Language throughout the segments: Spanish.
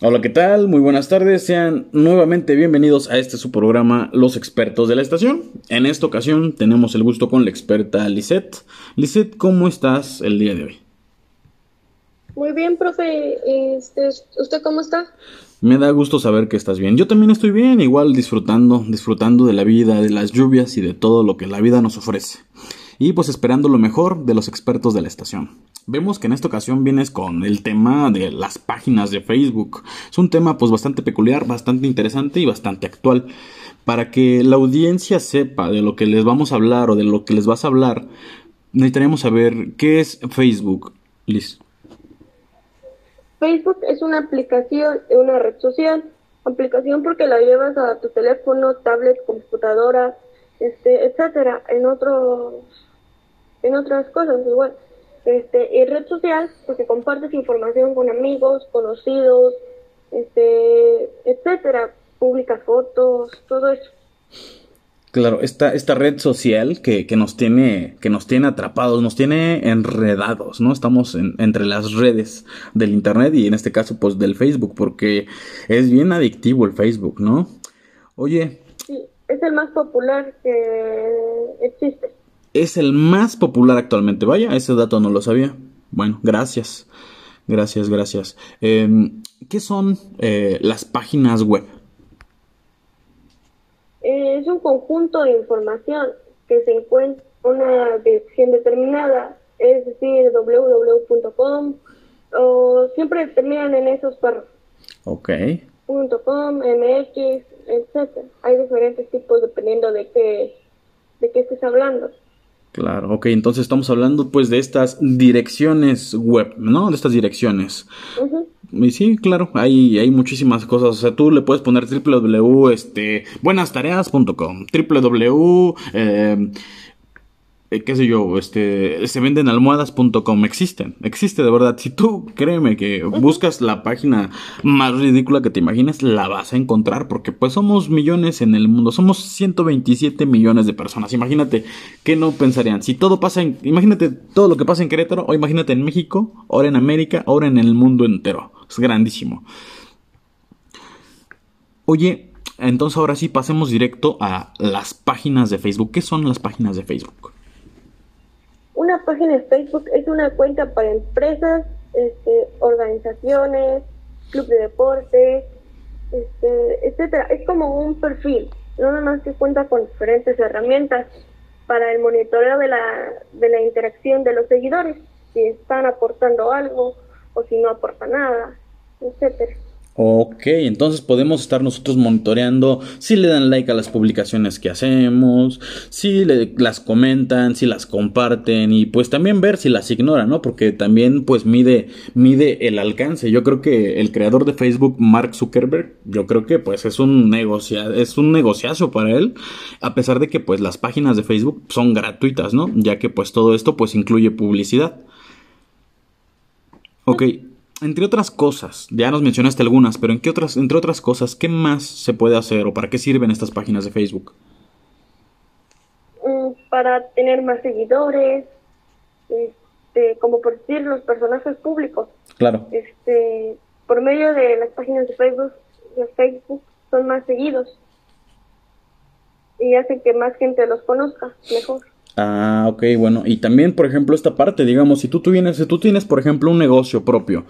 Hola, ¿qué tal? Muy buenas tardes. Sean nuevamente bienvenidos a este su programa Los expertos de la estación. En esta ocasión tenemos el gusto con la experta Lisette. Lisette, ¿cómo estás el día de hoy? Muy bien, profe. Este, ¿Usted cómo está? Me da gusto saber que estás bien. Yo también estoy bien, igual disfrutando, disfrutando de la vida, de las lluvias y de todo lo que la vida nos ofrece. Y pues esperando lo mejor de los expertos de la estación. Vemos que en esta ocasión vienes con el tema de las páginas de Facebook. Es un tema pues bastante peculiar, bastante interesante y bastante actual. Para que la audiencia sepa de lo que les vamos a hablar o de lo que les vas a hablar, necesitaríamos saber qué es Facebook, Liz. Facebook es una aplicación, una red social, aplicación porque la llevas a tu teléfono, tablet, computadora, este, etcétera, en otros, en otras cosas igual. Este, y red social porque compartes información con amigos, conocidos, este, etcétera, publicas fotos, todo eso. Claro, esta, esta red social que, que, nos tiene, que nos tiene atrapados, nos tiene enredados, ¿no? Estamos entre las redes del internet y en este caso, pues del Facebook, porque es bien adictivo el Facebook, ¿no? Oye. Sí, es el más popular que existe. Es el más popular actualmente, vaya, ese dato no lo sabía. Bueno, gracias. Gracias, gracias. Em, ¿Qué son eh, las páginas web? Es un conjunto de información que se encuentra en una dirección determinada, es decir, www.com, o siempre terminan en esos párrafos. Ok. .com, MX, etcétera. Hay diferentes tipos dependiendo de qué, de qué estés hablando. Claro, ok, entonces estamos hablando pues de estas direcciones web, ¿no? De estas direcciones. Y sí, claro, hay, hay muchísimas cosas. O sea, tú le puedes poner www, este, buenastareas.com, www, eh, eh, qué sé yo, este, se venden almohadas.com, existen, existe de verdad. Si tú, créeme que buscas la página más ridícula que te imagines, la vas a encontrar, porque pues somos millones en el mundo, somos 127 millones de personas. Imagínate, ¿qué no pensarían? Si todo pasa en, imagínate todo lo que pasa en Querétaro, o imagínate en México, ahora en América, ahora en el mundo entero. Es grandísimo. Oye, entonces ahora sí pasemos directo a las páginas de Facebook. ¿Qué son las páginas de Facebook? Una página de Facebook es una cuenta para empresas, este, organizaciones, club de deporte, este, etcétera. Es como un perfil, no nada más que cuenta con diferentes herramientas para el monitoreo de la, de la interacción de los seguidores, si están aportando algo o si no aporta nada, etcétera. Ok, entonces podemos estar nosotros monitoreando si le dan like a las publicaciones que hacemos, si le, las comentan, si las comparten y pues también ver si las ignoran, ¿no? Porque también pues mide, mide el alcance. Yo creo que el creador de Facebook, Mark Zuckerberg, yo creo que pues es un negocia, es un negociazo para él, a pesar de que pues las páginas de Facebook son gratuitas, ¿no? Ya que pues todo esto pues incluye publicidad. Ok entre otras cosas, ya nos mencionaste algunas, pero ¿en qué otras, entre otras cosas, qué más se puede hacer o para qué sirven estas páginas de Facebook? Mm, para tener más seguidores, este, como por decir los personajes públicos. Claro. Este, por medio de las páginas de Facebook, de Facebook son más seguidos y hacen que más gente los conozca mejor. Ah, ok, bueno. Y también, por ejemplo, esta parte, digamos, si tú, tienes, si tú tienes, por ejemplo, un negocio propio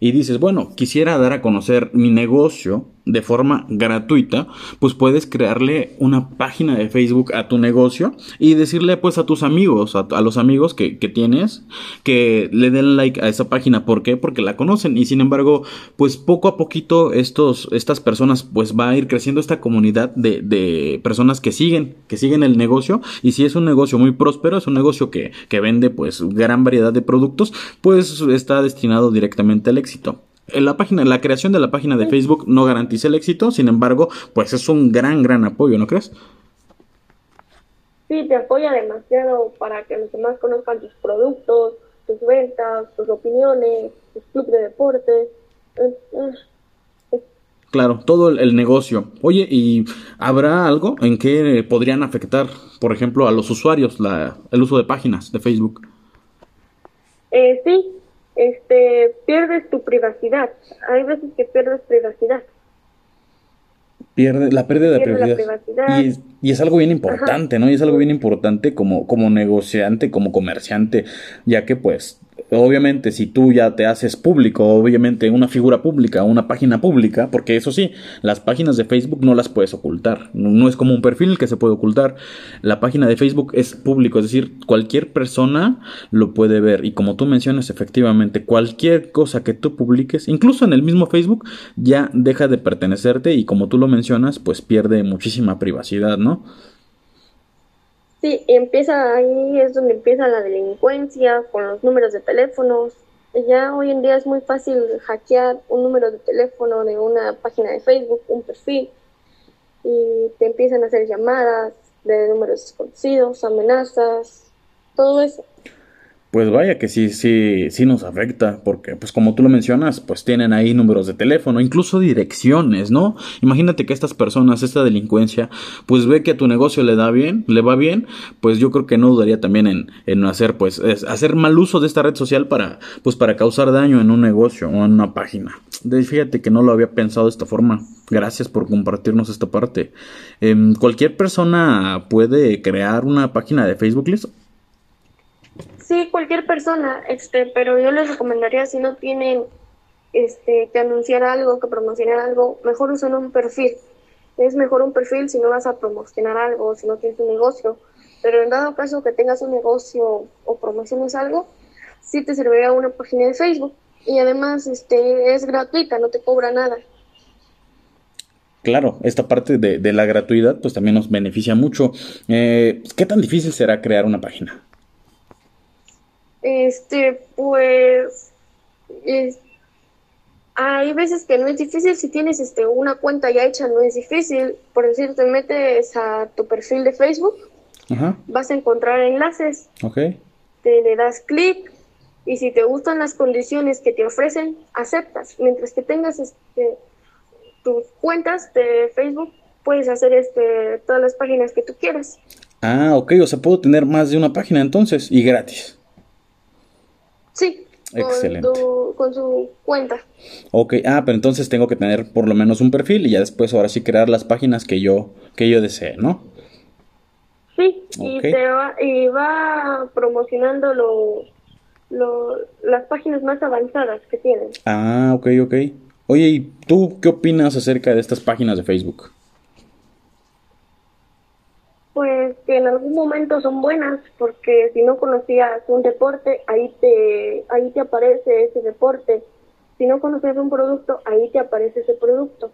y dices, bueno, quisiera dar a conocer mi negocio de forma gratuita, pues puedes crearle una página de Facebook a tu negocio y decirle pues a tus amigos, a, los amigos que, que, tienes, que le den like a esa página. ¿Por qué? Porque la conocen y sin embargo, pues poco a poquito estos, estas personas pues va a ir creciendo esta comunidad de, de personas que siguen, que siguen el negocio y si es un negocio muy próspero, es un negocio que, que vende pues gran variedad de productos, pues está destinado directamente al éxito la página, la creación de la página de Facebook no garantiza el éxito, sin embargo, pues es un gran, gran apoyo, ¿no crees? Sí, te apoya demasiado para que los demás conozcan tus productos, tus ventas, tus opiniones, tus clubes de deporte. Claro, todo el, negocio. Oye, ¿y habrá algo en que podrían afectar, por ejemplo, a los usuarios la, el uso de páginas de Facebook? Eh, sí, este, pierdes tu privacidad. Hay veces que pierdes privacidad. Pierde, la pérdida de privacidad. Y, es, y, es, algo bien importante, ¿no? Y es algo bien importante como, como negociante, como comerciante, ya que pues obviamente si tú ya te haces público, obviamente una figura pública, una página pública, porque eso sí, las páginas de Facebook no las puedes ocultar, no es como un perfil que se puede ocultar, la página de Facebook es público, es decir, cualquier persona lo puede ver. Y como tú mencionas efectivamente, cualquier cosa que tú publiques, incluso en el mismo Facebook, ya deja de pertenecerte y como tú lo mencionas, pues pierde muchísima privacidad, ¿no? Sí, empieza ahí, es donde empieza la delincuencia con los números de teléfonos. Ya hoy en día es muy fácil hackear un número de teléfono de una página de Facebook, un perfil, y te empiezan a hacer llamadas de números desconocidos, amenazas, todo eso. Pues vaya que sí, sí, sí nos afecta, porque pues como tú lo mencionas, pues tienen ahí números de teléfono, incluso direcciones, ¿no? Imagínate que estas personas, esta delincuencia, pues ve que a tu negocio le da bien, le va bien, pues yo creo que no dudaría también en, en hacer, pues, hacer mal uso de esta red social para, pues para causar daño en un negocio o en una página. fíjate que no lo había pensado de esta forma. Gracias por compartirnos esta parte. Em, cualquier persona puede crear una página de Facebook, Liz. Sí, cualquier persona, este, pero yo les recomendaría si no tienen este, que anunciar algo, que promocionar algo, mejor usen un perfil. Es mejor un perfil si no vas a promocionar algo, si no tienes un negocio. Pero en dado caso que tengas un negocio o promociones algo, sí te serviría una página de Facebook. Y además este, es gratuita, no te cobra nada. Claro, esta parte de, de la gratuidad pues también nos beneficia mucho. Eh, ¿Qué tan difícil será crear una página? Este, pues, hay veces que no es difícil si tienes este una cuenta ya hecha, no es difícil. Por decir, te metes a tu perfil de Facebook, vas a encontrar enlaces, te le das clic y si te gustan las condiciones que te ofrecen, aceptas. Mientras que tengas este tus cuentas de Facebook, puedes hacer este todas las páginas que tú quieras. Ah, ok, o sea, puedo tener más de una página entonces y gratis. Sí. Excelente. Con, su cuenta. Ok, ah, pero entonces tengo que tener por lo menos un perfil y ya después ahora sí crear las páginas que yo, que yo desee, ¿no? Sí, y, te va, y va promocionando lo, lo, las páginas más avanzadas que tienen. Ah, ok, ok. Oye, ¿y tú qué opinas acerca de estas páginas de Facebook? Pues que en algún momento son buenas, porque si no conocías un deporte, ahí te, ahí te aparece ese deporte. Si no conocías un producto, ahí te aparece ese producto.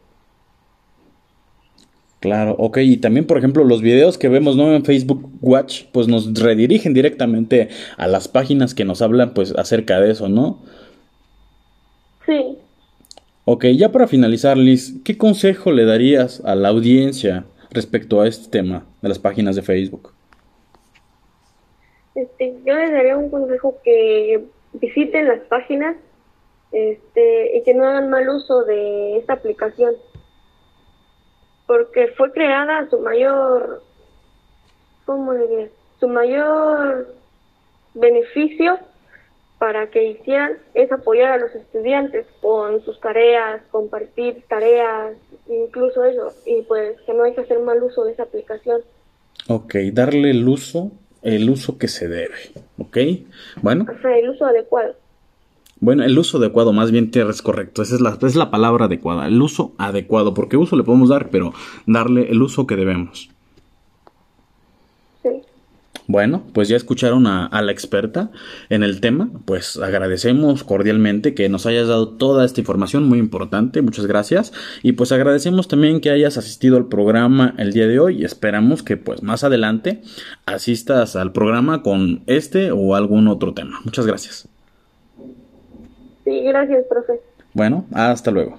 Claro, ok, y también por ejemplo los videos que vemos ¿no? en Facebook Watch, pues nos redirigen directamente a las páginas que nos hablan pues acerca de eso, ¿no? Sí. Ok, ya para finalizar, Liz, ¿qué consejo le darías a la audiencia respecto a este tema de las páginas de Facebook? Este, yo les daría un consejo que visiten las páginas este, y que no hagan mal uso de esta aplicación, porque fue creada su mayor, ¿cómo diría? Su mayor beneficio para que hicieran es apoyar a los estudiantes con sus tareas, compartir tareas, incluso eso, y pues que no hay que hacer mal uso de esa aplicación. Ok, darle el uso, el uso que se debe, ¿ok? Bueno. O sea, el uso adecuado. Bueno, el uso adecuado, más bien tierra es correcto, esa es la, es la palabra adecuada, el uso adecuado, porque uso le podemos dar, pero darle el uso que debemos. Bueno, pues ya escucharon a, la experta en el tema, pues agradecemos cordialmente que nos hayas dado toda esta información muy importante, muchas gracias y pues agradecemos también que hayas asistido al programa el día de hoy y esperamos que pues más adelante asistas al programa con este o algún otro tema. Muchas gracias. Sí, gracias, profe. Bueno, hasta luego.